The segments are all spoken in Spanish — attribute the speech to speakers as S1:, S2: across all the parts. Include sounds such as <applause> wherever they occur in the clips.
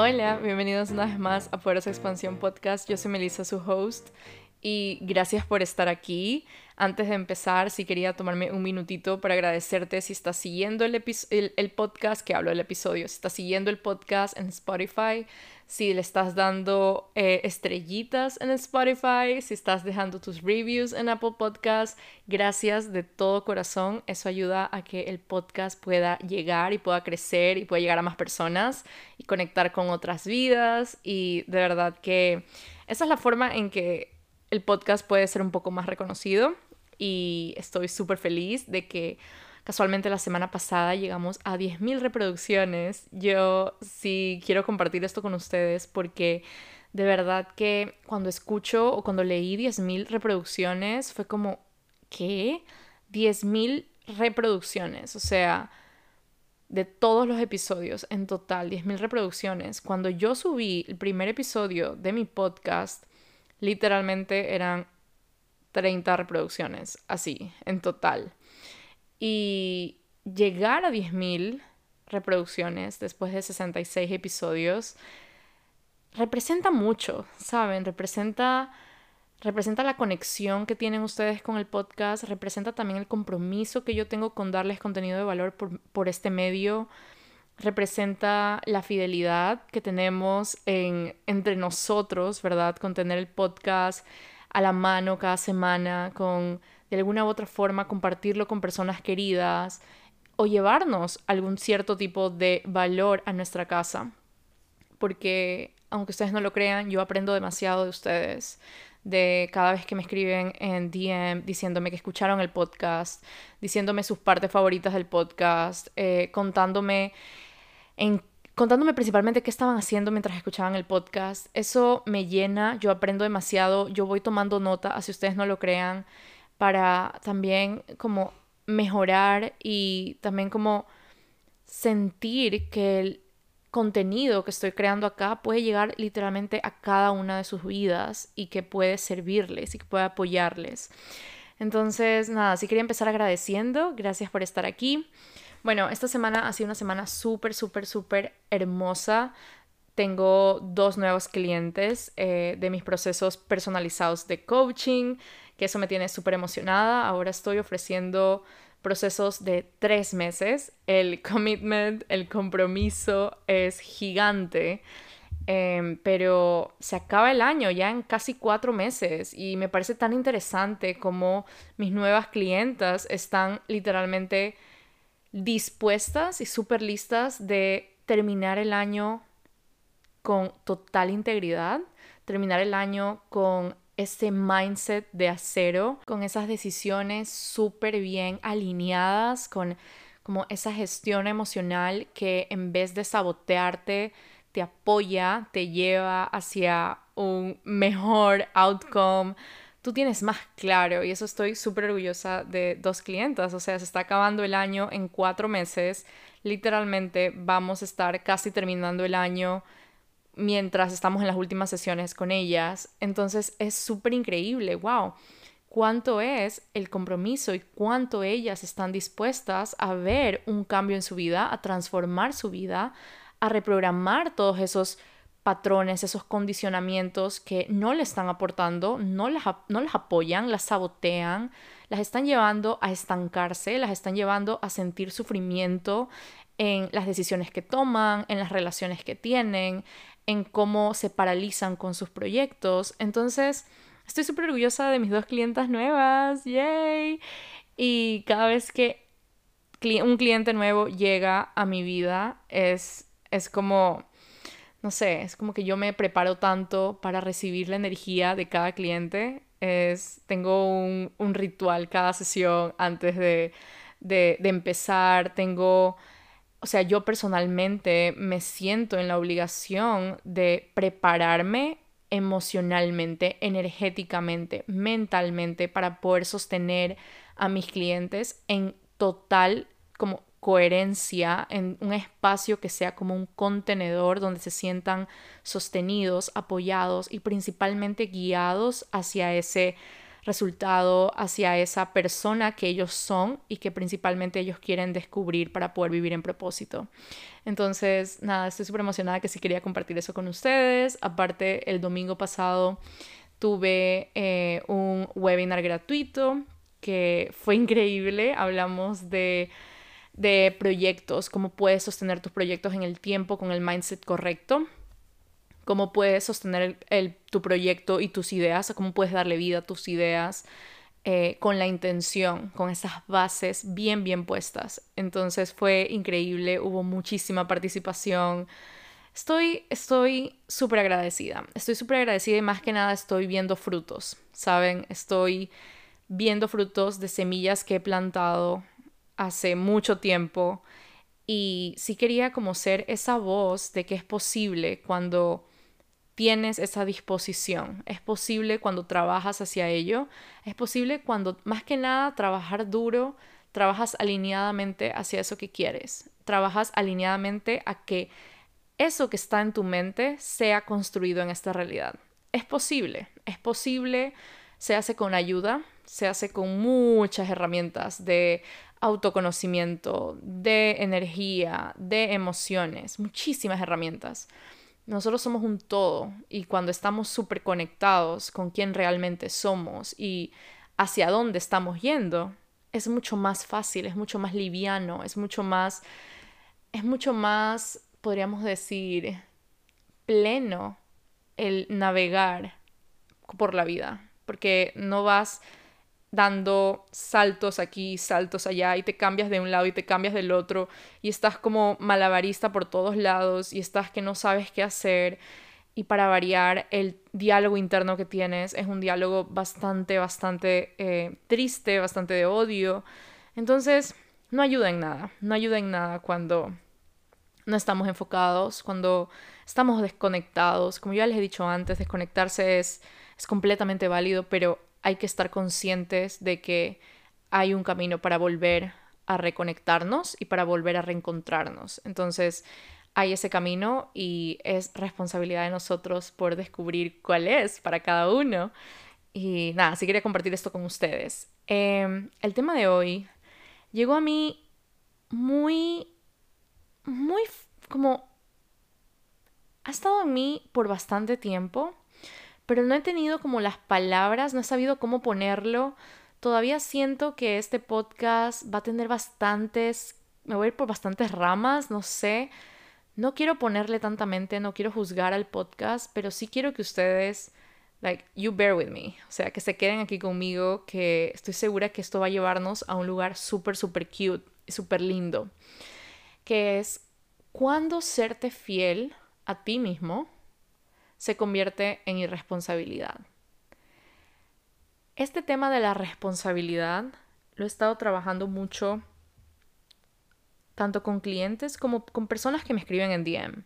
S1: Hola, bienvenidos una vez más a Poderosa Expansión Podcast. Yo soy Melissa, su host, y gracias por estar aquí. Antes de empezar, sí quería tomarme un minutito para agradecerte si estás siguiendo el, el, podcast, que hablo del episodio, si estás siguiendo el podcast en Spotify, si le estás dando eh, estrellitas en Spotify, si estás dejando tus reviews en Apple Podcast, gracias de todo corazón. Eso ayuda a que el podcast pueda llegar y pueda crecer y pueda llegar a más personas y conectar con otras vidas. Y de verdad que esa es la forma en que el podcast puede ser un poco más reconocido y estoy súper feliz de que casualmente la semana pasada llegamos a 10.000 reproducciones. Yo sí quiero compartir esto con ustedes porque de verdad que cuando escucho o cuando leí 10.000 reproducciones fue como, ¿qué? 10.000 reproducciones, o sea, de todos los episodios en total, 10.000 reproducciones. Cuando yo subí el primer episodio de mi podcast, literalmente eran 30 reproducciones, así, en total. Y llegar a 10.000 reproducciones después de 66 episodios representa mucho, ¿saben? Representa representa la conexión que tienen ustedes con el podcast, representa también el compromiso que yo tengo con darles contenido de valor por, por este medio, representa la fidelidad que tenemos en, entre nosotros, ¿verdad? Con tener el podcast a la mano cada semana, con de alguna u otra forma compartirlo con personas queridas o llevarnos algún cierto tipo de valor a nuestra casa. Porque, aunque ustedes no lo crean, yo aprendo demasiado de ustedes de cada vez que me escriben en DM diciéndome que escucharon el podcast, diciéndome sus partes favoritas del podcast, eh, contándome contándome principalmente qué estaban haciendo mientras escuchaban el podcast. Eso me llena, yo aprendo demasiado, yo voy tomando nota, así ustedes no lo crean, para también como mejorar y también como sentir que el contenido que estoy creando acá puede llegar literalmente a cada una de sus vidas y que puede servirles y que puede apoyarles. Entonces, nada, sí quería empezar agradeciendo, gracias por estar aquí. Bueno, esta semana ha sido una semana súper, súper, súper hermosa. Tengo dos nuevos clientes eh, de mis procesos personalizados de coaching, que eso me tiene súper emocionada. Ahora estoy ofreciendo procesos de tres meses. El <laughs> commitment, el compromiso es gigante. Em, pero se acaba el año ya en casi cuatro meses y me parece tan interesante como mis nuevas clientas están literalmente dispuestas y súper listas de terminar el año con total integridad, terminar el año con ese mindset de acero, con esas decisiones súper bien alineadas, con como esa gestión emocional que en vez de sabotearte, te apoya, te lleva hacia un mejor outcome, tú tienes más claro y eso estoy súper orgullosa de dos clientas, o sea, se está acabando el año en cuatro meses, literalmente vamos a estar casi terminando el año mientras estamos en las últimas sesiones con ellas, entonces es súper increíble, wow, cuánto es el compromiso y cuánto ellas están dispuestas a ver un cambio en su vida, a transformar su vida, a reprogramar todos esos patrones, esos condicionamientos que no le están aportando, no las, no las apoyan, las sabotean, las están llevando a estancarse, las están llevando a sentir sufrimiento en las decisiones que toman, en las relaciones que tienen, en cómo se paralizan con sus proyectos. Entonces, estoy súper orgullosa de mis dos clientas nuevas, ¡yay! Y cada vez que un cliente nuevo llega a mi vida, es, es como no sé, es como que yo me preparo tanto para recibir la energía de cada cliente. Es, tengo un, ritual cada sesión antes de, de, empezar. Tengo, o sea, yo personalmente me siento en la obligación de prepararme emocionalmente, energéticamente, mentalmente para poder sostener a mis clientes en total como coherencia, en un espacio que sea como un contenedor donde se sientan sostenidos, apoyados y principalmente guiados hacia ese resultado, hacia esa persona que ellos son y que principalmente ellos quieren descubrir para poder vivir en propósito. Entonces, nada, estoy súper emocionada que sí quería compartir eso con ustedes. Aparte, el domingo pasado tuve eh, un webinar gratuito que fue increíble. Hablamos de, de proyectos, cómo puedes sostener tus proyectos en el tiempo con el mindset correcto cómo puedes sostener el, tu proyecto y tus ideas, cómo puedes darle vida a tus ideas eh, con la intención, con esas bases bien, bien puestas. Entonces fue increíble, hubo muchísima participación. Estoy estoy súper agradecida, estoy súper agradecida y más que nada estoy viendo frutos, ¿saben? Estoy viendo frutos de semillas que he plantado hace mucho tiempo y sí quería como ser esa voz de que es posible cuando tienes esa disposición. Es posible cuando trabajas hacia ello. Es posible cuando, más que nada, trabajar duro, trabajas alineadamente hacia eso que quieres. Trabajas alineadamente a que eso que está en tu mente sea construido en esta realidad. Es posible, es posible, se hace con ayuda, se hace con muchas herramientas de autoconocimiento, de energía, de emociones, muchísimas herramientas. Nosotros somos un todo y cuando estamos súper conectados con quién realmente somos y hacia dónde estamos yendo, es mucho más fácil, es mucho más liviano, es mucho más, es mucho más, podríamos decir, pleno el navegar por la vida, porque no vas dando saltos aquí, saltos allá y te cambias de un lado y te cambias del otro y estás como malabarista por todos lados y estás que no sabes qué hacer y para variar el diálogo interno que tienes es un diálogo bastante, bastante eh, triste, bastante de odio. Entonces, no ayuda en nada, no ayuda en nada cuando no estamos enfocados, cuando estamos desconectados. Como ya les he dicho antes, desconectarse es, es completamente válido, pero hay que estar conscientes de que hay un camino para volver a reconectarnos y para volver a reencontrarnos. Entonces, hay ese camino y es responsabilidad de nosotros por descubrir cuál es para cada uno. Y nada, sí quería compartir esto con ustedes. Em, el tema de hoy llegó a mí muy, muy como... Ha estado en mí por bastante tiempo pero no he tenido como las palabras, no he sabido cómo ponerlo. Todavía siento que este podcast va a tener bastantes, me voy a ir por bastantes ramas, no sé. No quiero ponerle tanta mente, no quiero juzgar al podcast, pero sí quiero que ustedes, like, you bear with me. O sea, que se queden aquí conmigo, que estoy segura que esto va a llevarnos a un lugar súper, súper cute y súper lindo. Que es cuando serte fiel a ti mismo se convierte en irresponsabilidad. Este tema de la responsabilidad lo he estado trabajando mucho tanto con clientes como con personas que me escriben en DM.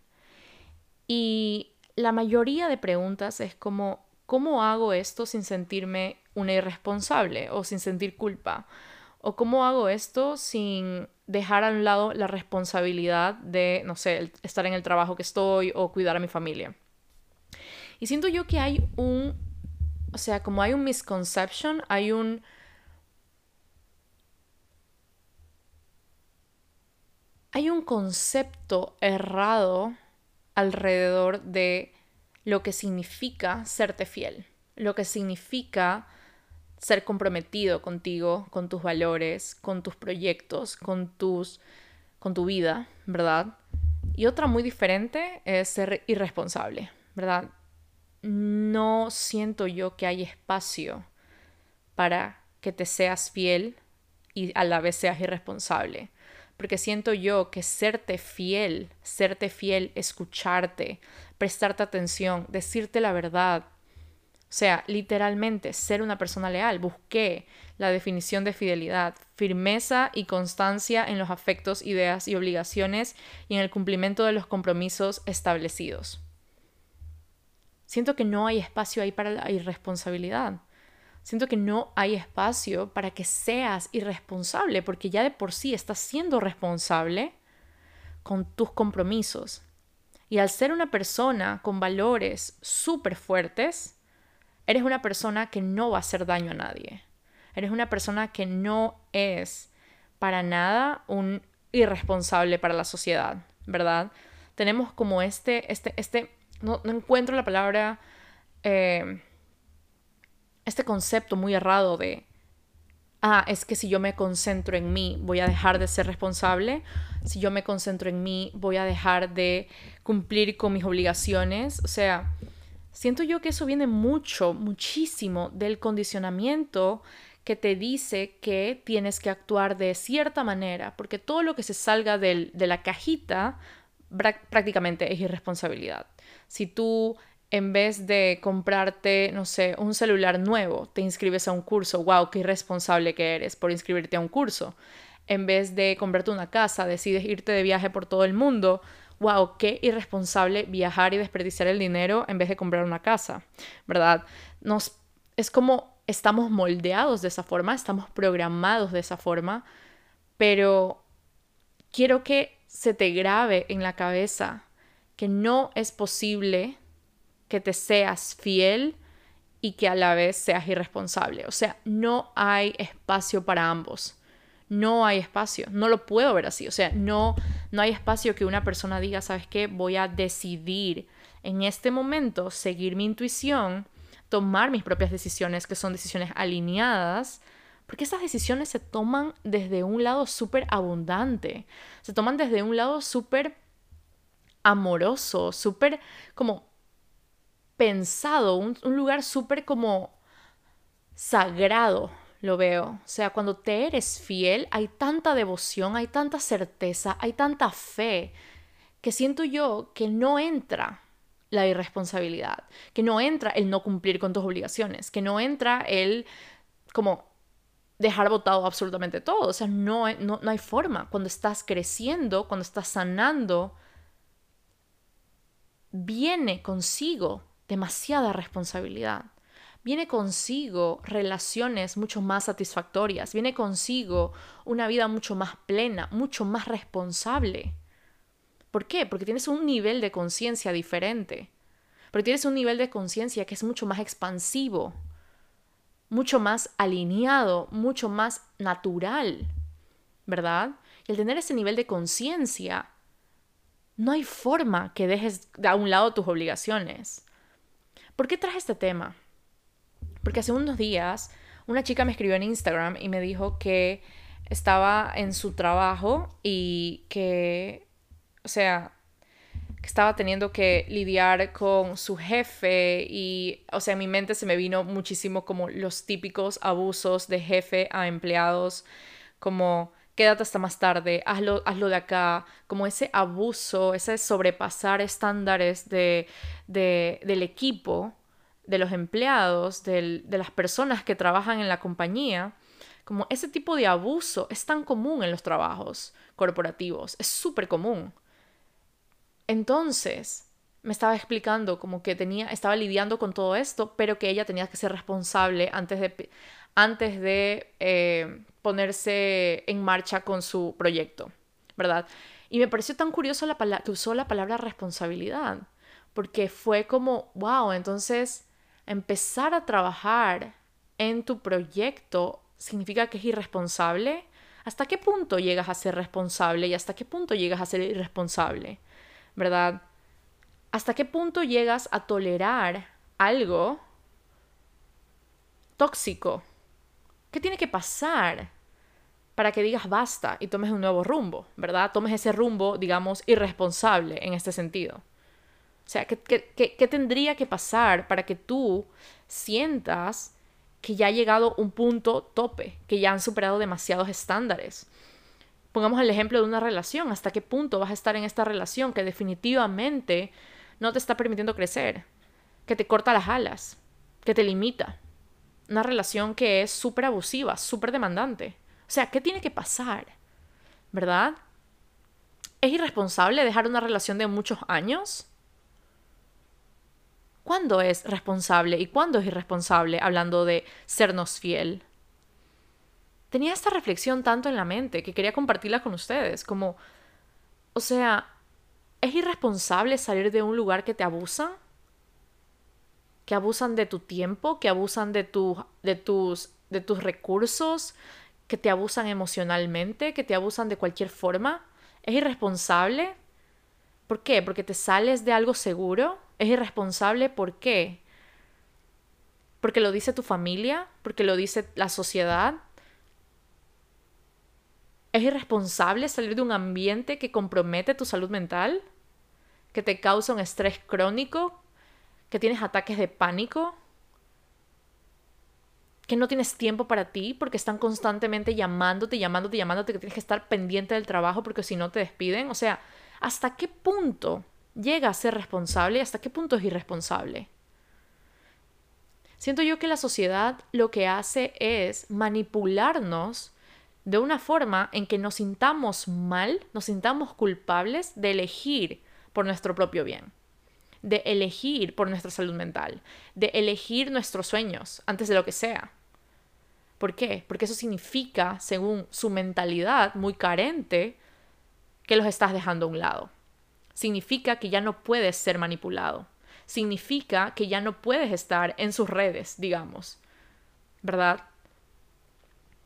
S1: Y la mayoría de preguntas es como, ¿cómo hago esto sin sentirme una irresponsable o sin sentir culpa? ¿O cómo hago esto sin dejar a un lado la responsabilidad de, no sé, estar en el trabajo que estoy o cuidar a mi familia? Y siento yo que hay un, o sea, como hay un misconception, hay un... Hay un concepto errado alrededor de lo que significa serte fiel, lo que significa ser comprometido contigo, con tus valores, con tus proyectos, con tus con tu vida, ¿verdad? Y otra muy diferente es ser irresponsable, ¿verdad? No siento yo que hay espacio para que te seas fiel y a la vez seas irresponsable. Porque siento yo que serte fiel, serte fiel, escucharte, prestarte atención, decirte la verdad, o sea, literalmente ser una persona leal. Busqué la definición de fidelidad, firmeza y constancia en los afectos, ideas y obligaciones y en el cumplimiento de los compromisos establecidos. Siento que no hay espacio ahí para la irresponsabilidad. Siento que no hay espacio para que seas irresponsable, porque ya de por sí estás siendo responsable con tus compromisos. Y al ser una persona con valores súper fuertes, eres una persona que no va a hacer daño a nadie. Eres una persona que no es para nada un irresponsable para la sociedad, ¿verdad? Tenemos como este, este, este, no, encuentro la palabra, eh, este concepto muy errado de, ah, es que si yo me concentro en mí, voy a dejar de ser responsable, si yo me concentro en mí, voy a dejar de cumplir con mis obligaciones, o sea, siento yo que eso viene mucho, muchísimo del condicionamiento que te dice que tienes que actuar de cierta manera, porque todo lo que se salga de la cajita prácticamente es irresponsabilidad. Si tú en vez de comprarte, no sé, un celular nuevo, te inscribes a un curso, wow, qué irresponsable que eres por inscribirte a un curso. En vez de comprarte una casa, decides irte de viaje por todo el mundo, wow, qué irresponsable viajar y desperdiciar el dinero en vez de comprar una casa, ¿verdad? Nos, es como estamos moldeados de esa forma, estamos programados de esa forma, pero quiero que se te grabe en la cabeza que no es posible que te seas fiel y que a la vez seas irresponsable. O sea, no hay espacio para ambos. No hay espacio. No lo puedo ver así. O sea, no, no hay espacio que una persona diga, ¿sabes qué? Voy a decidir en este momento seguir mi intuición, tomar mis propias decisiones, que son decisiones alineadas, porque esas decisiones se toman desde un lado súper abundante. Se toman desde un lado súper amoroso, súper como pensado, un, lugar súper como sagrado, lo veo. O sea, cuando te eres fiel, hay tanta devoción, hay tanta certeza, hay tanta fe, que siento yo que no entra la irresponsabilidad, que no entra el no cumplir con tus obligaciones, que no entra el como dejar botado absolutamente todo. O sea, no, no, no hay forma. Cuando estás creciendo, cuando estás sanando, viene consigo demasiada responsabilidad. Viene consigo relaciones mucho más satisfactorias, viene consigo una vida mucho más plena, mucho más responsable. ¿Por qué? Porque tienes un nivel de conciencia diferente. Porque tienes un nivel de conciencia que es mucho más expansivo, mucho más alineado, mucho más natural, ¿verdad? Y el tener ese nivel de conciencia, no hay forma que dejes a un lado tus obligaciones. ¿Por qué traje este tema? Porque hace unos días una chica me escribió en Instagram y me dijo que estaba en su trabajo y que, o sea, que estaba teniendo que lidiar con su jefe y, o sea, en mi mente se me vino muchísimo como los típicos abusos de jefe a empleados, como quédate hasta más tarde, hazlo, hazlo de acá, como ese abuso, ese sobrepasar estándares de, del equipo, de los empleados, de las personas que trabajan en la compañía, como ese tipo de abuso es tan común en los trabajos corporativos, es súper común. Entonces, me estaba explicando como que tenía, estaba lidiando con todo esto, pero que ella tenía que ser responsable antes de, antes de eh, ponerse en marcha con su proyecto, ¿verdad? Y me pareció tan curioso la que usó la palabra responsabilidad, porque fue como, wow, entonces empezar a trabajar en tu proyecto significa que es irresponsable. ¿Hasta qué punto llegas a ser responsable y hasta qué punto llegas a ser irresponsable? ¿Verdad? ¿Hasta qué punto llegas a tolerar algo tóxico ¿Qué tiene que pasar para que digas basta y tomes un nuevo rumbo, ¿verdad? Tomes ese rumbo, digamos, irresponsable en este sentido. O sea, ¿qué, qué, tendría que pasar para que tú sientas que ya ha llegado un punto tope, que ya han superado demasiados estándares? Pongamos el ejemplo de una relación. ¿Hasta qué punto vas a estar en esta relación que definitivamente no te está permitiendo crecer? Que te corta las alas, que te limita, una relación que es súper abusiva, súper demandante. O sea, ¿qué tiene que pasar? ¿Verdad? ¿Es irresponsable dejar una relación de muchos años? ¿Cuándo es responsable y cuándo es irresponsable hablando de sernos fiel? Tenía esta reflexión tanto en la mente que quería compartirla con ustedes, como, o sea, ¿es irresponsable salir de un lugar que te abusa? que abusan de tu tiempo, que abusan de, de, tus, de tus recursos, que te abusan emocionalmente, que te abusan de cualquier forma. Es irresponsable. ¿Por qué? Porque te sales de algo seguro. Es irresponsable. ¿Por qué? Porque lo dice tu familia, porque lo dice la sociedad. Es irresponsable salir de un ambiente que compromete tu salud mental, que te causa un estrés crónico, que tienes ataques de pánico, que no tienes tiempo para ti porque están constantemente llamándote, llamándote, llamándote, que tienes que estar pendiente del trabajo porque si no te despiden. O sea, ¿hasta qué punto llega a ser responsable y hasta qué punto es irresponsable? Siento yo que la sociedad lo que hace es manipularnos de una forma en que nos sintamos mal, nos sintamos culpables de elegir por nuestro propio bien de elegir por nuestra salud mental, de elegir nuestros sueños antes de lo que sea. ¿Por qué? Porque eso significa, según su mentalidad muy carente, que los estás dejando a un lado. Significa que ya no puedes ser manipulado. Significa que ya no puedes estar en sus redes, digamos. ¿Verdad?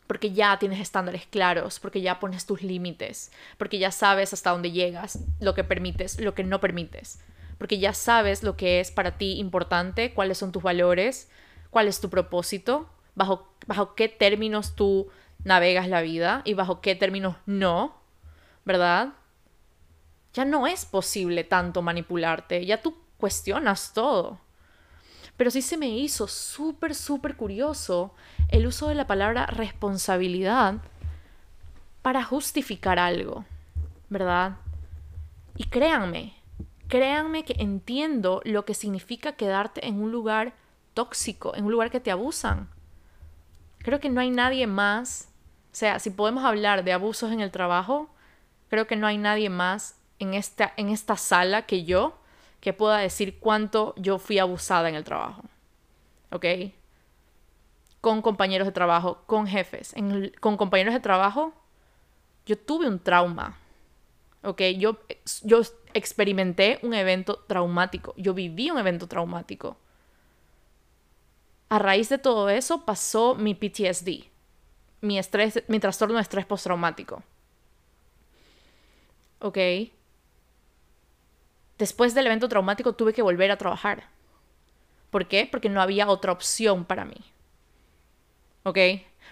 S1: Porque ya tienes estándares claros, porque ya pones tus límites, porque ya sabes hasta dónde llegas, lo que permites, lo que no permites porque ya sabes lo que es para ti importante, cuáles son tus valores, cuál es tu propósito, bajo, bajo qué términos tú navegas la vida y bajo qué términos no, ¿verdad? Ya no es posible tanto manipularte, ya tú cuestionas todo. Pero sí se me hizo súper, súper curioso el uso de la palabra responsabilidad para justificar algo, ¿verdad? Y créanme, créanme que entiendo lo que significa quedarte en un lugar tóxico, en un lugar que te abusan. Creo que no hay nadie más, o sea, si podemos hablar de abusos en el trabajo, creo que no hay nadie más en esta, en esta sala que yo que pueda decir cuánto yo fui abusada en el trabajo. ¿Ok? Con compañeros de trabajo, con jefes, con compañeros de trabajo, yo tuve un trauma. ¿Ok? Yo, yo experimenté un evento traumático, yo viví un evento traumático. A raíz de todo eso pasó mi PTSD, mi estrés, mi trastorno de estrés postraumático. ¿Ok? Después del evento traumático tuve que volver a trabajar. ¿Por qué? Porque no había otra opción para mí. ¿Ok?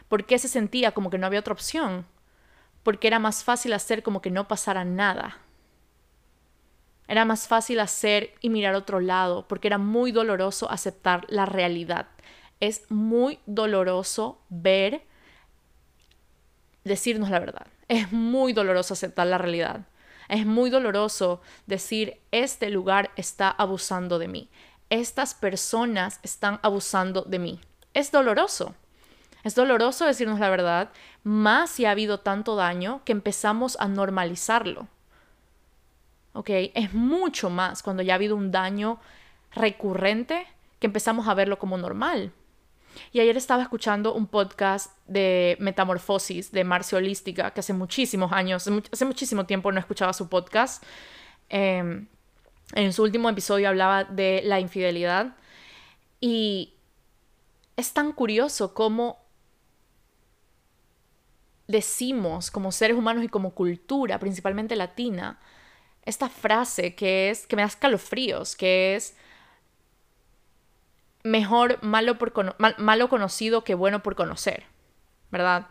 S1: ¿Por qué se sentía como que no había otra opción? Porque era más fácil hacer como que no pasara nada. Era más fácil hacer y mirar otro lado porque era muy doloroso aceptar la realidad. Es muy doloroso ver, decirnos la verdad. Es muy doloroso aceptar la realidad. Es muy doloroso decir, este lugar está abusando de mí. Estas personas están abusando de mí. Es doloroso. Es doloroso decirnos la verdad, más si ha habido tanto daño que empezamos a normalizarlo. ¿ok? Es mucho más cuando ya ha habido un daño recurrente que empezamos a verlo como normal. Y ayer estaba escuchando un podcast de Metamorfosis de Marcia Holística, que hace muchísimos años, hace muchísimo tiempo no escuchaba su podcast. Em, en su último episodio hablaba de la infidelidad. Y es tan curioso cómo decimos como seres humanos y como cultura, principalmente latina, esta frase que es, que me da escalofríos, que es mejor malo, por malo conocido que bueno por conocer, ¿verdad?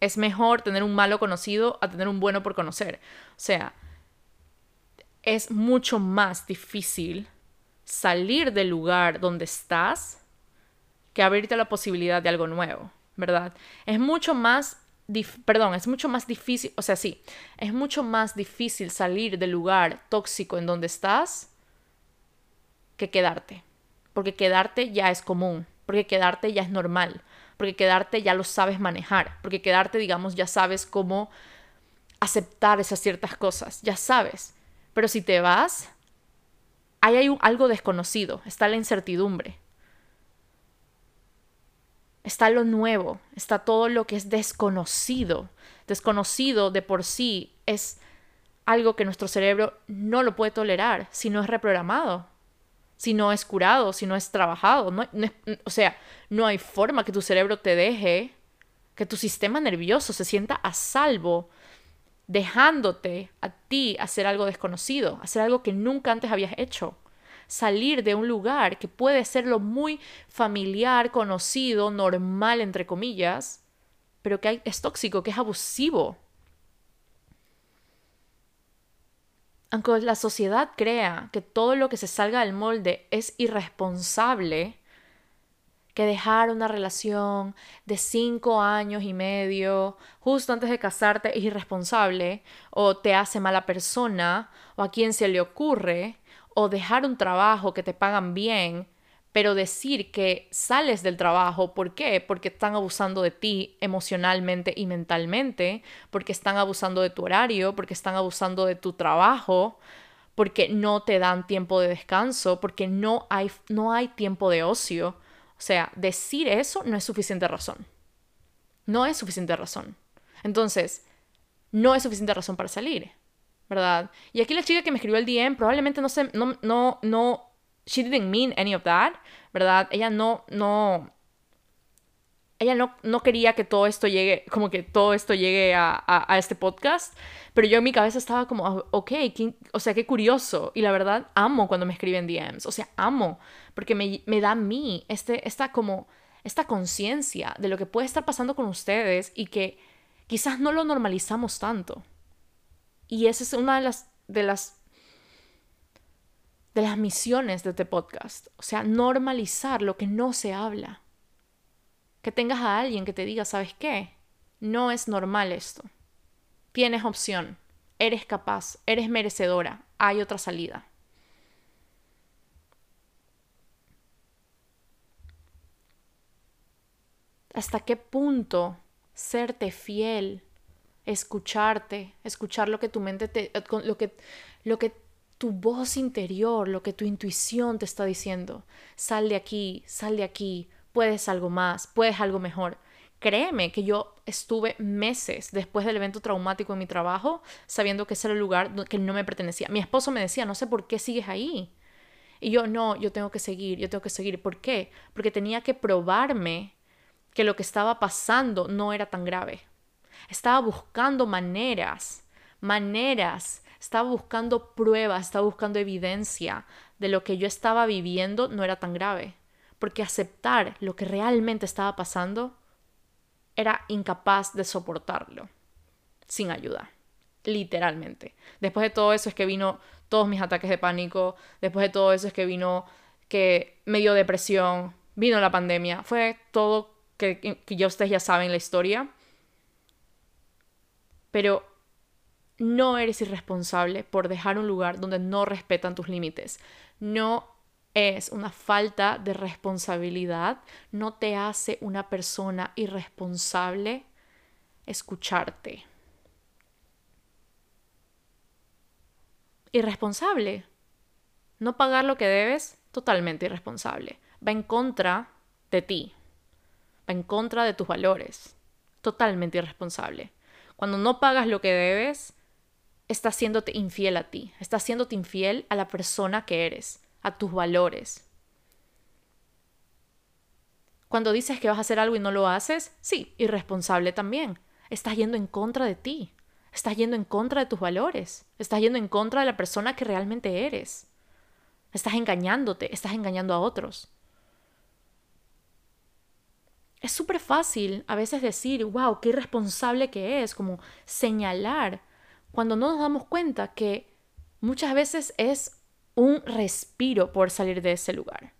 S1: Es mejor tener un malo conocido a tener un bueno por conocer. O sea, es mucho más difícil salir del lugar donde estás que abrirte la posibilidad de algo nuevo, ¿verdad? Es mucho más perdón, es mucho más difícil, o sea, sí, es mucho más difícil salir del lugar tóxico en donde estás que quedarte. Porque quedarte ya es común, porque quedarte ya es normal, porque quedarte ya lo sabes manejar, porque quedarte, digamos, ya sabes cómo aceptar esas ciertas cosas, ya sabes. Pero si te vas, ahí hay algo desconocido, está la incertidumbre está lo nuevo, está todo lo que es desconocido. Desconocido de por sí es algo que nuestro cerebro no lo puede tolerar si no es reprogramado. si no es curado, si no es trabajado. No, o sea, no hay forma que tu cerebro te deje, que tu sistema nervioso se sienta a salvo, dejándote a ti hacer algo desconocido, hacer algo que nunca antes habías hecho. Salir de un lugar que puede ser lo muy familiar, conocido, normal, entre comillas, pero que es tóxico, que es abusivo. aunque la sociedad crea que todo lo que se salga del molde es irresponsable, que dejar una relación de cinco años y medio justo antes de casarte es irresponsable, o te hace mala persona, o a quien se le ocurre, o dejar un trabajo que te pagan bien pero decir que sales del trabajo, ¿por qué? Porque están abusando de ti emocionalmente y mentalmente, porque están abusando de tu horario, porque están abusando de tu trabajo, porque no te dan tiempo de descanso, porque no hay, no hay tiempo de ocio. O sea, decir eso no es suficiente razón. No es suficiente razón. Entonces, no es suficiente razón para salir, ¿verdad? Y aquí la chica que me escribió el DM probablemente no se, no, no, no she didn't mean any of that, ¿verdad? Ella no, no, ella no, no quería que todo esto llegue, como que todo esto llegue a, a, este podcast, pero yo en mi cabeza estaba como, ah, ok, o sea, qué curioso. Y la verdad, amo cuando me escriben DMs, o sea, amo, porque me, me da a mí este, esta como, esta conciencia de lo que puede estar pasando con ustedes y que quizás no lo normalizamos tanto. Y esa es una de las, de las de las misiones de este podcast. O sea, normalizar lo que no se habla. Que tengas a alguien que te diga, ¿sabes qué? No es normal esto. Tienes opción. Eres capaz. Eres merecedora. Hay otra salida. ¿Hasta qué punto serte fiel, escucharte, escuchar lo que tu mente te, lo que, lo que tu voz interior, lo que tu intuición te está diciendo. Sal de aquí, sal de aquí, puedes algo más, puedes algo mejor. Créeme que yo estuve meses después del evento traumático en mi trabajo sabiendo que ese era el lugar que no me pertenecía. Mi esposo me decía, no sé por qué sigues ahí. Y yo, no, yo tengo que seguir, yo tengo que seguir. ¿Por qué? Porque tenía que probarme que lo que estaba pasando no era tan grave. Estaba buscando maneras, maneras estaba buscando pruebas, estaba buscando evidencia de lo que yo estaba viviendo no era tan grave. Porque aceptar lo que realmente estaba pasando era incapaz de soportarlo sin ayuda. Literalmente. Después de todo eso es que vino todos mis ataques de pánico. Después de todo eso es que vino que me dio depresión. Vino la pandemia. Fue todo que, que ya ustedes ya saben la historia. Pero no eres irresponsable por dejar un lugar donde no respetan tus límites. No es una falta de responsabilidad, no te hace una persona irresponsable escucharte. Irresponsable. No pagar lo que debes, totalmente irresponsable. Va en contra de ti. Va en contra de tus valores. Totalmente irresponsable. Cuando no pagas lo que debes, está haciéndote infiel a ti, está haciéndote infiel a la persona que eres, a tus valores. Cuando dices que vas a hacer algo y no lo haces, sí, irresponsable también. Estás yendo en contra de ti, estás yendo en contra de tus valores, estás yendo en contra de la persona que realmente eres. Estás engañándote, estás engañando a otros. Es súper fácil a veces decir, wow, qué irresponsable que es, como señalar cuando no nos damos cuenta que muchas veces es un respiro por salir de ese lugar.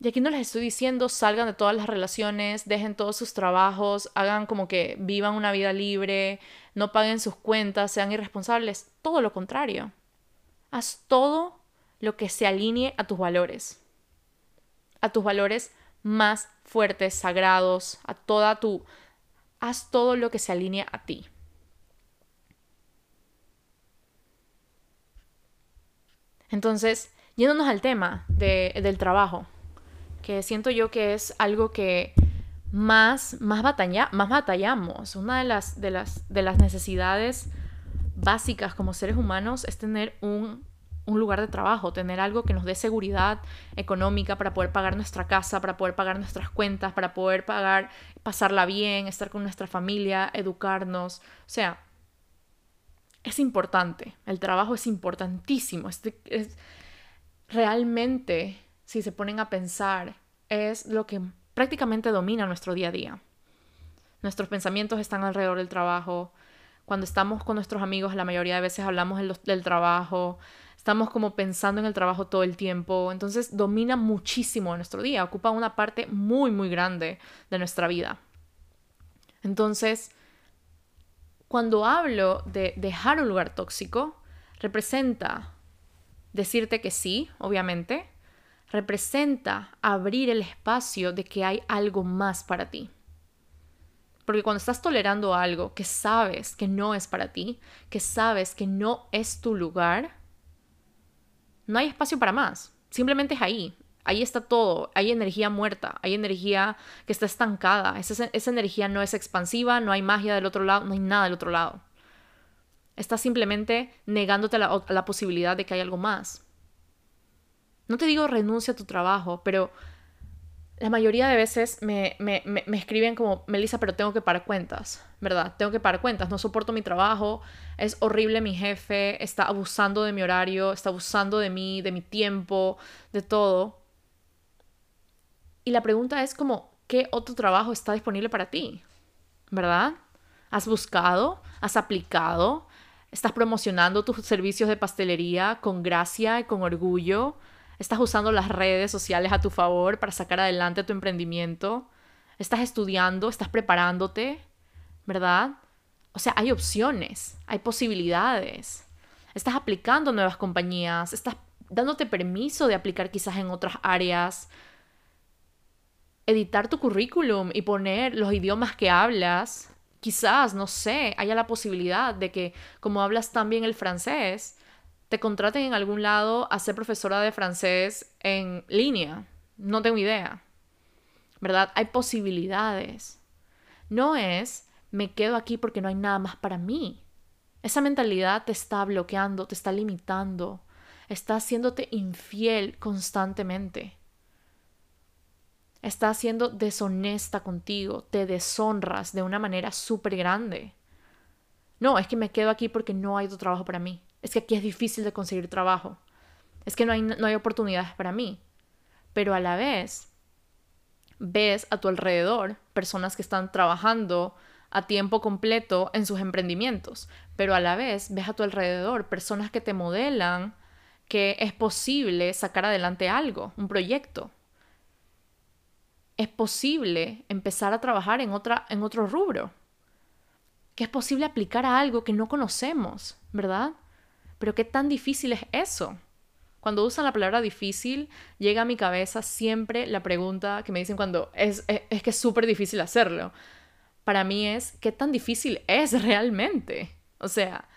S1: Y aquí no les estoy diciendo salgan de todas las relaciones, dejen todos sus trabajos, hagan como que vivan una vida libre, no paguen sus cuentas, sean irresponsables. Todo lo contrario. Haz todo lo que se alinee a tus valores. A tus valores más fuertes, sagrados, a toda tu haz todo lo que se alinea a ti. Entonces, yéndonos al tema del trabajo, que siento yo que es algo que más, más, batalla, más batallamos. Una de las, de, las, de las necesidades básicas como seres humanos es tener un, un lugar de trabajo, tener algo que nos dé seguridad económica para poder pagar nuestra casa, para poder pagar nuestras cuentas, para poder pagar, pasarla bien, estar con nuestra familia, educarnos. O sea, es importante, el trabajo es importantísimo. Es, realmente, si se ponen a pensar, es lo que prácticamente domina nuestro día a día. Nuestros pensamientos están alrededor del trabajo. Cuando estamos con nuestros amigos, la mayoría de veces hablamos del trabajo estamos como pensando en el trabajo todo el tiempo, entonces domina muchísimo nuestro día, ocupa una parte muy, muy grande de nuestra vida. Entonces, cuando hablo de dejar un lugar tóxico, representa decirte que sí, obviamente, representa abrir el espacio de que hay algo más para ti. Porque cuando estás tolerando algo que sabes que no es para ti, que sabes que no es tu lugar, no hay espacio para más. Simplemente es ahí. Ahí está todo. Hay energía muerta. Hay energía que está estancada. Esa, energía no es expansiva. No hay magia del otro lado. No hay nada del otro lado. Estás simplemente negándote la, la posibilidad de que hay algo más. No te digo renuncia a tu trabajo, pero la mayoría de veces me, me, me, escriben como, Melissa, pero tengo que parar cuentas, ¿verdad? Tengo que parar cuentas, no soporto mi trabajo, es horrible mi jefe, está abusando de mi horario, está abusando de mí, de mi tiempo, de todo. Y la pregunta es como, ¿qué otro trabajo está disponible para ti? ¿Verdad? ¿Has buscado? ¿Has aplicado? ¿Estás promocionando tus servicios de pastelería con gracia y con orgullo? Estás usando las redes sociales a tu favor para sacar adelante tu emprendimiento. Estás estudiando, estás preparándote, ¿verdad? O sea, hay opciones, hay posibilidades. Estás aplicando nuevas compañías, estás dándote permiso de aplicar quizás en otras áreas. Editar tu currículum y poner los idiomas que hablas. Quizás, no sé, haya la posibilidad de que como hablas también el francés, te contraten en algún lado a ser profesora de francés en línea. No tengo idea. ¿Verdad? Hay posibilidades. No es me quedo aquí porque no hay nada más para mí. Esa mentalidad te está bloqueando, te está limitando, está haciéndote infiel constantemente. Está siendo deshonesta contigo, te deshonras de una manera súper grande. No, es que me quedo aquí porque no hay otro trabajo para mí es que aquí es difícil de conseguir trabajo, es que no hay, no hay oportunidades para mí, pero a la vez ves a tu alrededor personas que están trabajando a tiempo completo en sus emprendimientos, pero a la vez ves a tu alrededor personas que te modelan que es posible sacar adelante algo, un proyecto. Es posible empezar a trabajar en, otra, en otro rubro. Que es posible aplicar a algo que no conocemos, ¿verdad? Pero qué tan difícil es eso. Cuando usan la palabra difícil, llega a mi cabeza siempre la pregunta que me dicen cuando es, es, que es súper difícil hacerlo. Para mí es, ¿qué tan difícil es realmente? O sea,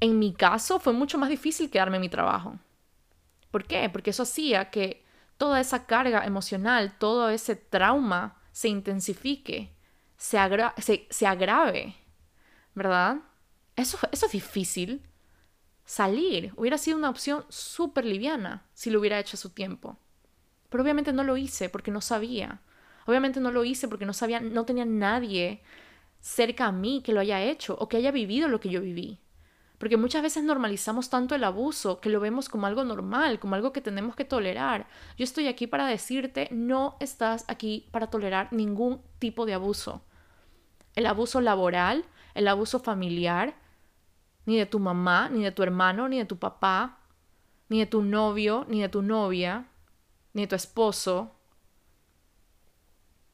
S1: en mi caso fue mucho más difícil quedarme en mi trabajo. ¿Por qué? Porque eso hacía que toda esa carga emocional, todo ese trauma se intensifique, se, se, se agrave, ¿verdad? Eso, es difícil. Salir hubiera sido una opción súper liviana si lo hubiera hecho a su tiempo. Pero obviamente no lo hice porque no sabía. Obviamente no lo hice porque no sabía, no tenía nadie cerca a mí que lo haya hecho o que haya vivido lo que yo viví. Porque muchas veces normalizamos tanto el abuso que lo vemos como algo normal, como algo que tenemos que tolerar. Yo estoy aquí para decirte, no estás aquí para tolerar ningún tipo de abuso. El abuso laboral, el abuso familiar, ni de tu mamá, ni de tu hermano, ni de tu papá, ni de tu novio, ni de tu novia, ni de tu esposo.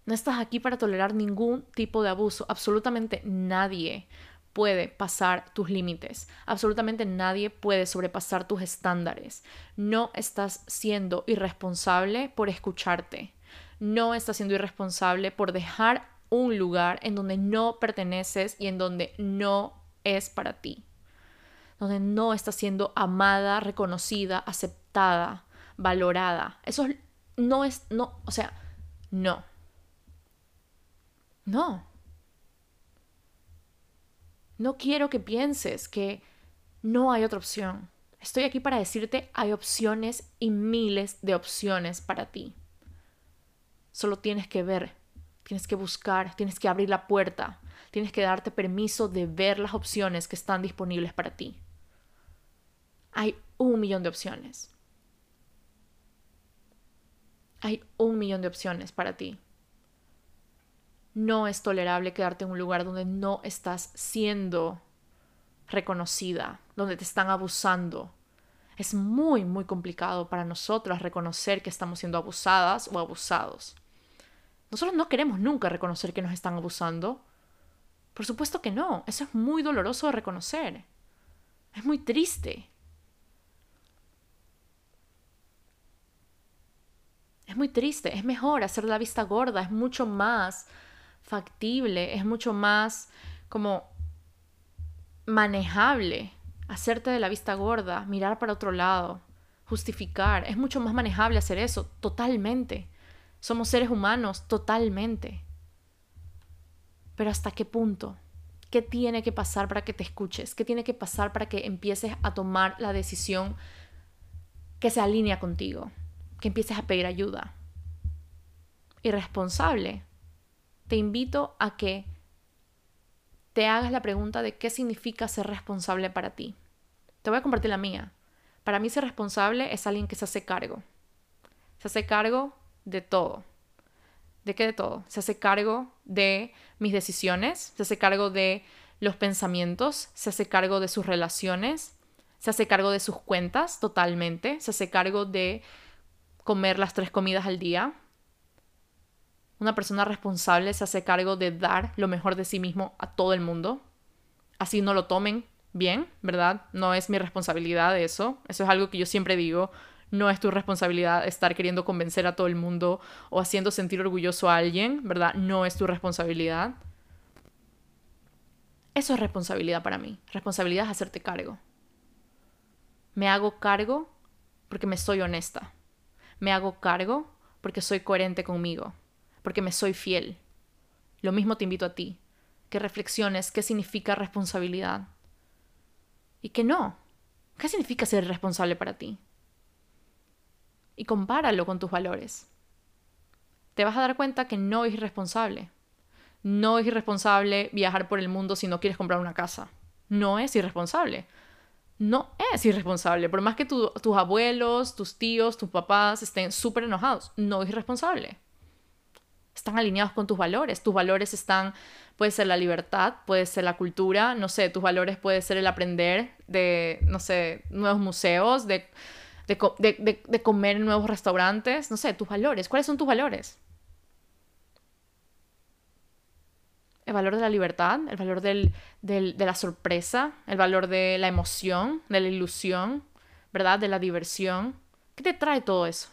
S1: No estás aquí para tolerar ningún tipo de abuso. Absolutamente nadie puede pasar tus límites. Absolutamente nadie puede sobrepasar tus estándares. No estás siendo irresponsable por escucharte. No estás siendo irresponsable por dejar un lugar en donde no perteneces y en donde no es para ti donde no está siendo amada, reconocida, aceptada, valorada. Eso no es, no, o sea, no. No. No quiero que pienses que no hay otra opción. Estoy aquí para decirte, hay opciones y miles de opciones para ti. Solo tienes que ver, tienes que buscar, tienes que abrir la puerta, tienes que darte permiso de ver las opciones que están disponibles para ti. Hay un millón de opciones. Hay un millón de opciones para ti. No es tolerable quedarte en un lugar donde no estás siendo reconocida, donde te están abusando. Es muy, muy complicado para nosotras reconocer que estamos siendo abusadas o abusados. Nosotros no queremos nunca reconocer que nos están abusando. Por supuesto que no. Eso es muy doloroso de reconocer. Es muy triste. Es muy triste. Es mejor hacer la vista gorda. Es mucho más factible. Es mucho más como manejable. Hacerte de la vista gorda. Mirar para otro lado. Justificar. Es mucho más manejable hacer eso. Totalmente. Somos seres humanos totalmente. Pero ¿hasta qué punto? ¿Qué tiene que pasar para que te escuches? ¿Qué tiene que pasar para que empieces a tomar la decisión que se alinea contigo? Que empieces a pedir ayuda. Irresponsable. Te invito a que te hagas la pregunta de qué significa ser responsable para ti. Te voy a compartir la mía. Para mí ser responsable es alguien que se hace cargo. Se hace cargo de todo. ¿De qué de todo? Se hace cargo de mis decisiones, se hace cargo de los pensamientos, se hace cargo de sus relaciones, se hace cargo de sus cuentas totalmente, se hace cargo de comer las tres comidas al día. Una persona responsable se hace cargo de dar lo mejor de sí mismo a todo el mundo. Así no lo tomen bien, ¿verdad? No es mi responsabilidad eso. Eso es algo que yo siempre digo. No es tu responsabilidad estar queriendo convencer a todo el mundo o haciendo sentir orgulloso a alguien, ¿verdad? No es tu responsabilidad. Eso es responsabilidad para mí. Responsabilidad es hacerte cargo. Me hago cargo porque me soy honesta. Me hago cargo porque soy coherente conmigo, porque me soy fiel. Lo mismo te invito a ti, que reflexiones qué significa responsabilidad y que no. ¿Qué significa ser responsable para ti? y compáralo con tus valores. Te vas a dar cuenta que no es irresponsable. No es irresponsable viajar por el mundo si no quieres comprar una casa. No es irresponsable. No es irresponsable. Por más que tus abuelos, tus tíos, tus papás estén súper enojados, no es irresponsable. Están alineados con tus valores. Tus valores están, puede ser la libertad, puede ser la cultura, no sé, tus valores puede ser el aprender de, no sé, nuevos museos, de de, comer en nuevos restaurantes, no sé, tus valores. ¿Cuáles son tus valores? El valor de la libertad, el valor de la sorpresa, el valor de la emoción, de la ilusión, ¿verdad? De la diversión. ¿Qué te trae todo eso?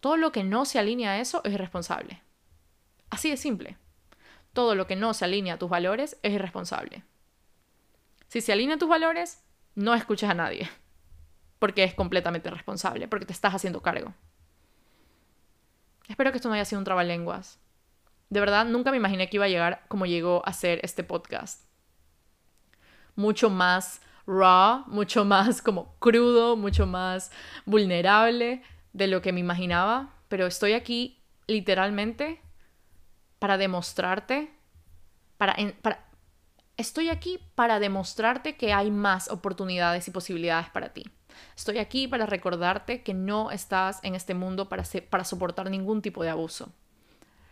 S1: Todo lo que no se alinea a eso es irresponsable. Así de simple. Todo lo que no se alinea a tus valores es irresponsable. Si se alinea a tus valores, no escuchas a nadie porque es completamente responsable, porque te estás haciendo cargo. Espero que esto no haya sido un trabalenguas. De verdad, nunca me imaginé que iba a llegar como llegó a ser este podcast. Mucho más raw, mucho más como crudo, mucho más vulnerable de lo que me imaginaba, pero estoy aquí literalmente para demostrarte, para, para, estoy aquí para demostrarte que hay más oportunidades y posibilidades para ti. Estoy aquí para recordarte que no estás en este mundo para, para soportar ningún tipo de abuso.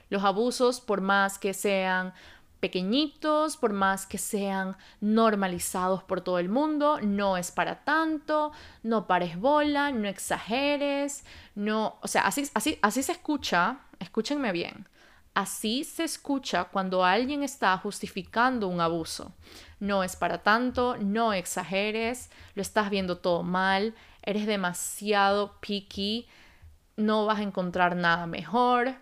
S1: Los abusos, por más que sean pequeñitos, por más que sean normalizados por todo el mundo, no es para tanto, no pares bola, no exageres, no, o sea, así, así, así se escucha, escúchenme bien, así se escucha cuando alguien está justificando un abuso. No es para tanto, no exageres, lo estás viendo todo mal, eres demasiado picky, no vas a encontrar nada mejor,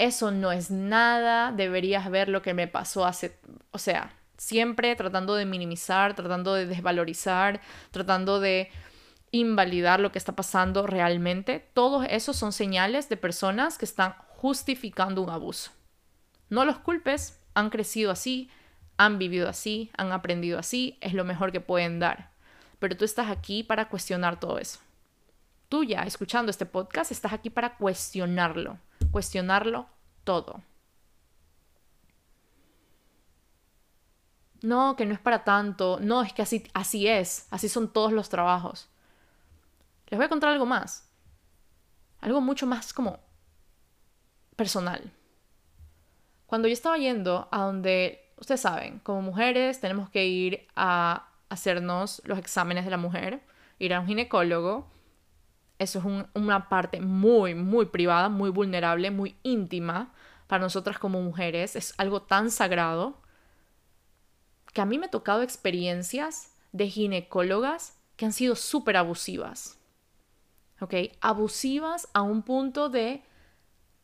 S1: eso no es nada, deberías ver lo que me pasó hace, o sea, siempre tratando de minimizar, tratando de desvalorizar, tratando de invalidar lo que está pasando realmente, todos esos son señales de personas que están justificando un abuso. No los culpes, han crecido así, han vivido así, han aprendido así, es lo mejor que pueden dar. pero tú estás aquí para cuestionar todo eso. Tú ya, escuchando este podcast, estás aquí para cuestionarlo, cuestionarlo todo. No, que no es para tanto. No, es que así, así es. Así son todos los trabajos. Les voy a contar algo más. Algo mucho más como personal. Cuando yo estaba yendo a donde, ustedes saben, como mujeres tenemos que ir a hacernos los exámenes de la mujer, ir a un ginecólogo. Eso es una parte muy, muy privada, muy vulnerable, muy íntima para nosotras como mujeres. Es algo tan sagrado que a mí me ha tocado experiencias de ginecólogas que han sido súper abusivas. ¿Ok? Abusivas a un punto de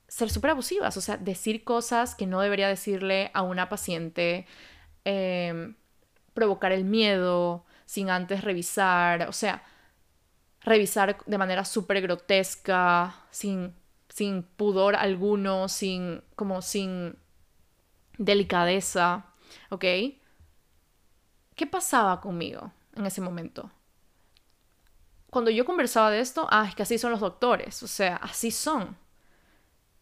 S1: ser súper abusivas, o sea, decir cosas que no debería decirle a una paciente, em, provocar el miedo sin antes revisar, o sea, revisar de manera súper grotesca, sin, sin pudor alguno, sin, como sin delicadeza, ¿ok? ¿Qué pasaba conmigo en ese momento? Cuando yo conversaba de esto, ah, es que así son los doctores, o sea, así son.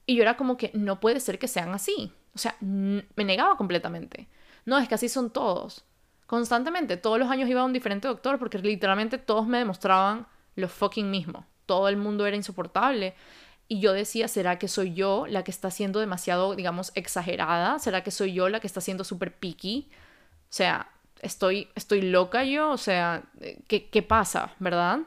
S1: Y yo era como que no puede ser que sean así. O sea, me negaba completamente. No, es que así son todos. Constantemente, todos los años iba a un diferente doctor porque literalmente todos me demostraban lo fucking mismo. Todo el mundo era insoportable. Y yo decía, ¿será que soy yo la que está siendo demasiado, digamos, exagerada? ¿Será que soy yo la que está siendo súper picky? O sea, estoy, estoy loca yo, o sea, ¿qué, ¿qué pasa, verdad?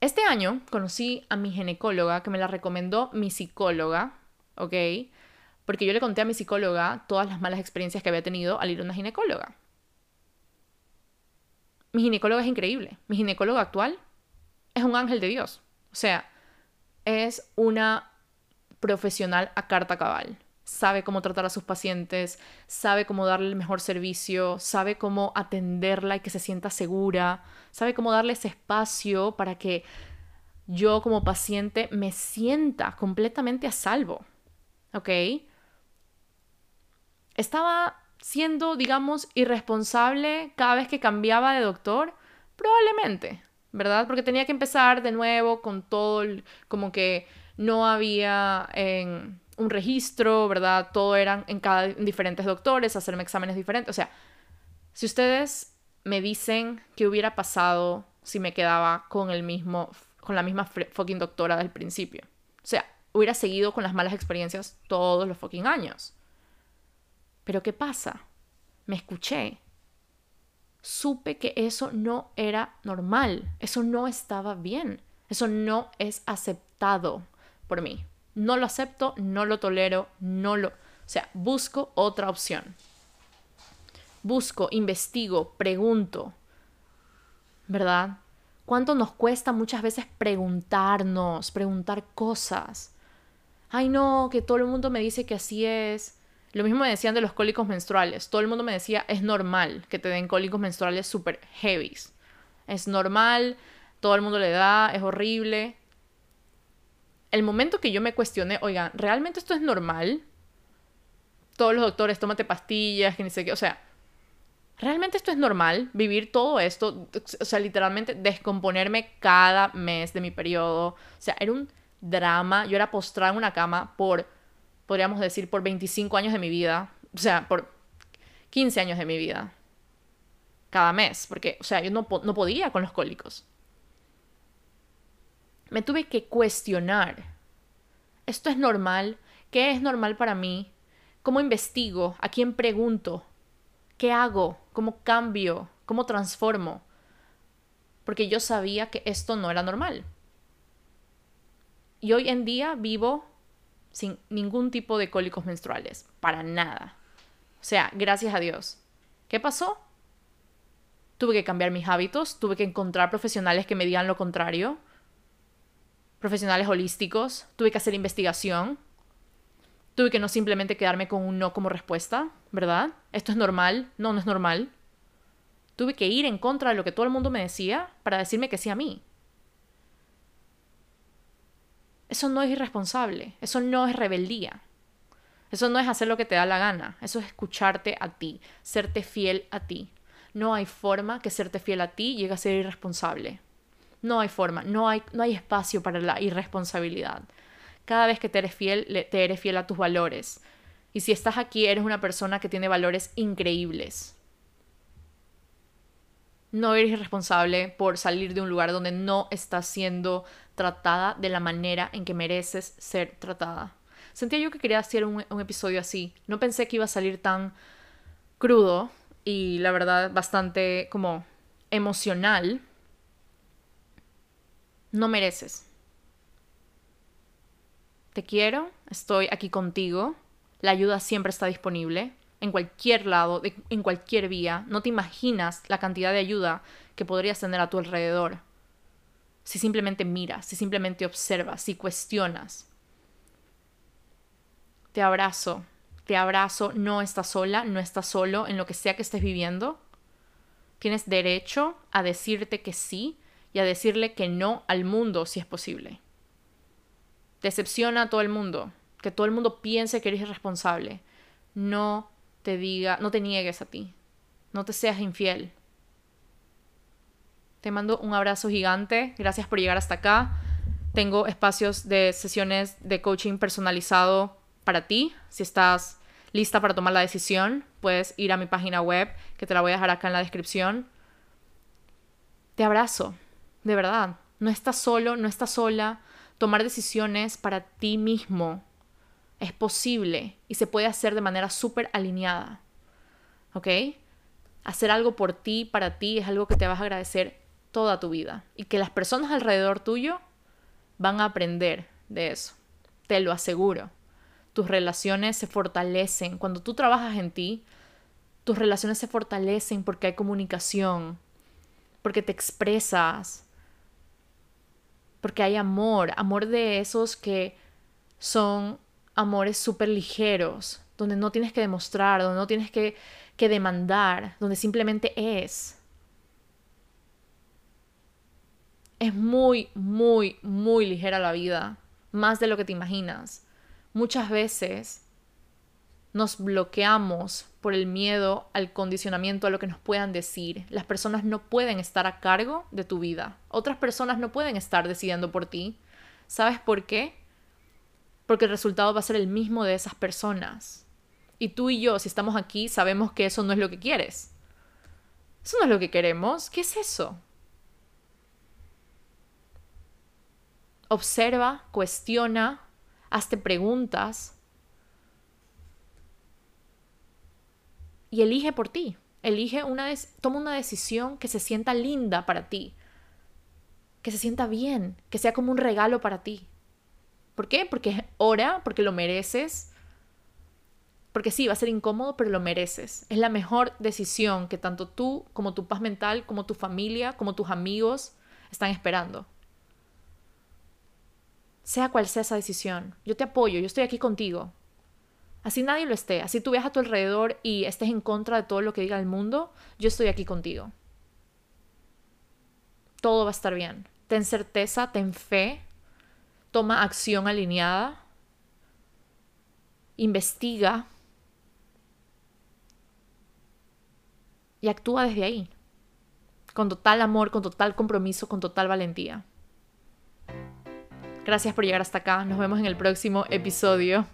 S1: Este año conocí a mi ginecóloga, que me la recomendó mi psicóloga, ¿ok? Porque yo le conté a mi psicóloga todas las malas experiencias que había tenido al ir a una ginecóloga. Mi ginecóloga es increíble. Mi ginecóloga actual es un ángel de Dios. O sea, es una profesional a carta cabal sabe cómo tratar a sus pacientes, sabe cómo darle el mejor servicio, sabe cómo atenderla y que se sienta segura, sabe cómo darle ese espacio para que yo como paciente me sienta completamente a salvo. ¿Ok? Estaba siendo, digamos, irresponsable cada vez que cambiaba de doctor, probablemente, ¿verdad? Porque tenía que empezar de nuevo con todo, como que no había en un registro, ¿verdad? Todo eran en cada diferentes doctores, hacerme exámenes diferentes. O sea, si ustedes me dicen qué hubiera pasado si me quedaba con el mismo, con la misma fucking doctora del principio. O sea, hubiera seguido con las malas experiencias todos los fucking años. Pero ¿qué pasa? Me escuché. Supe que eso no era normal. Eso no estaba bien. Eso no es aceptado por mí no lo acepto, no lo tolero, no lo... O sea, busco otra opción. Busco, investigo, pregunto. ¿Verdad? ¿Cuánto nos cuesta muchas veces preguntarnos, preguntar cosas? Ay, no, que todo el mundo me dice que así es. Lo mismo me decían de los cólicos menstruales. Todo el mundo me decía, es normal que te den cólicos menstruales súper heavies. Es normal, todo el mundo le da, es horrible el momento que yo me cuestioné, oigan, ¿realmente esto es normal? Todos los doctores, tómate pastillas, que ni sé qué, o sea, ¿realmente esto es normal? Vivir todo esto, o sea, literalmente descomponerme cada mes de mi periodo, o sea, era un drama, yo era postrada en una cama por, podríamos decir, por 25 años de mi vida, o sea, por 15 años de mi vida, cada mes, porque, o sea, yo no, no podía con los cólicos me tuve que cuestionar. ¿Esto es normal? ¿Qué es normal para mí? ¿Cómo investigo? ¿A quién pregunto? ¿Qué hago? ¿Cómo cambio? ¿Cómo transformo? Porque yo sabía que esto no era normal. Y hoy en día vivo sin ningún tipo de cólicos menstruales, para nada. O sea, gracias a Dios. ¿Qué pasó? Tuve que cambiar mis hábitos, tuve que encontrar profesionales que me digan lo contrario, profesionales holísticos, tuve que hacer investigación, tuve que no simplemente quedarme con un no como respuesta, ¿verdad? Esto es normal, no, no es normal. Tuve que ir en contra de lo que todo el mundo me decía para decirme que sí a mí. Eso no es irresponsable, eso no es rebeldía. Eso no es hacer lo que te da la gana, eso es escucharte a ti, serte fiel a ti. no hay forma que serte fiel a ti llegue a ser irresponsable. No hay forma, no hay, no hay espacio para la irresponsabilidad. Cada vez que te eres fiel, te eres fiel a tus valores. Y si estás aquí, eres una persona que tiene valores increíbles. No eres irresponsable por salir de un lugar donde no estás siendo tratada de la manera en que mereces ser tratada. Sentía yo que quería hacer un, episodio así. No pensé que iba a salir tan crudo y la verdad bastante como emocional. No mereces. Te quiero, estoy aquí contigo. La ayuda siempre está disponible en cualquier lado, en cualquier vía. No te imaginas la cantidad de ayuda que podrías tener a tu alrededor. Si simplemente miras, si simplemente observas, si cuestionas. Te abrazo, te abrazo, no estás sola, no estás solo en lo que sea que estés viviendo. Tienes derecho a decirte que sí y a decirle que no al mundo si es posible. Decepciona a todo el mundo, que todo el mundo piense que eres irresponsable. No te diga, no te niegues a ti. No te seas infiel. Te mando un abrazo gigante. Gracias por llegar hasta acá. Tengo espacios de sesiones de coaching personalizado para ti. Si estás lista para tomar la decisión, puedes ir a mi página web, que te la voy a dejar acá en la descripción. Te abrazo, de verdad. No estás solo, no estás sola. Tomar decisiones para ti mismo es posible y se puede hacer de manera súper alineada. ¿Ok? Hacer algo por ti, para ti, es algo que te vas a agradecer toda tu vida y que las personas alrededor tuyo van a aprender de eso. Te lo aseguro. Tus relaciones se fortalecen. Cuando tú trabajas en ti, tus relaciones se fortalecen porque hay comunicación, porque te expresas, porque hay amor, amor de esos que son amores súper ligeros, donde no tienes que demostrar, donde no tienes que, que demandar, donde simplemente es. Es muy, muy, muy ligera la vida, más de lo que te imaginas. Muchas veces nos bloqueamos por el miedo al condicionamiento a lo que nos puedan decir. Las personas no pueden estar a cargo de tu vida. Otras personas no pueden estar decidiendo por ti. ¿Sabes por qué? Porque el resultado va a ser el mismo de esas personas. Y tú y yo, si estamos aquí, sabemos que eso no es lo que quieres. Eso no es lo que queremos. ¿Qué es eso? Observa, cuestiona, hazte preguntas y elige por ti. Elige una toma una decisión que se sienta linda para ti, que se sienta bien, que sea como un regalo para ti. ¿Por qué? Porque es hora, porque lo mereces. Porque sí, va a ser incómodo, pero lo mereces. Es la mejor decisión que tanto tú como tu paz mental, como tu familia, como tus amigos están esperando. Sea cual sea esa decisión, yo te apoyo, yo estoy aquí contigo. Así nadie lo esté, así tú veas a tu alrededor y estés en contra de todo lo que diga el mundo, yo estoy aquí contigo. Todo va a estar bien. Ten certeza, ten fe, toma acción alineada, investiga y actúa desde ahí, con total amor, con total compromiso, con total valentía. Gracias por llegar hasta acá, nos vemos en el próximo episodio.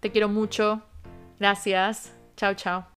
S1: Te quiero mucho. Gracias. Chao, chao.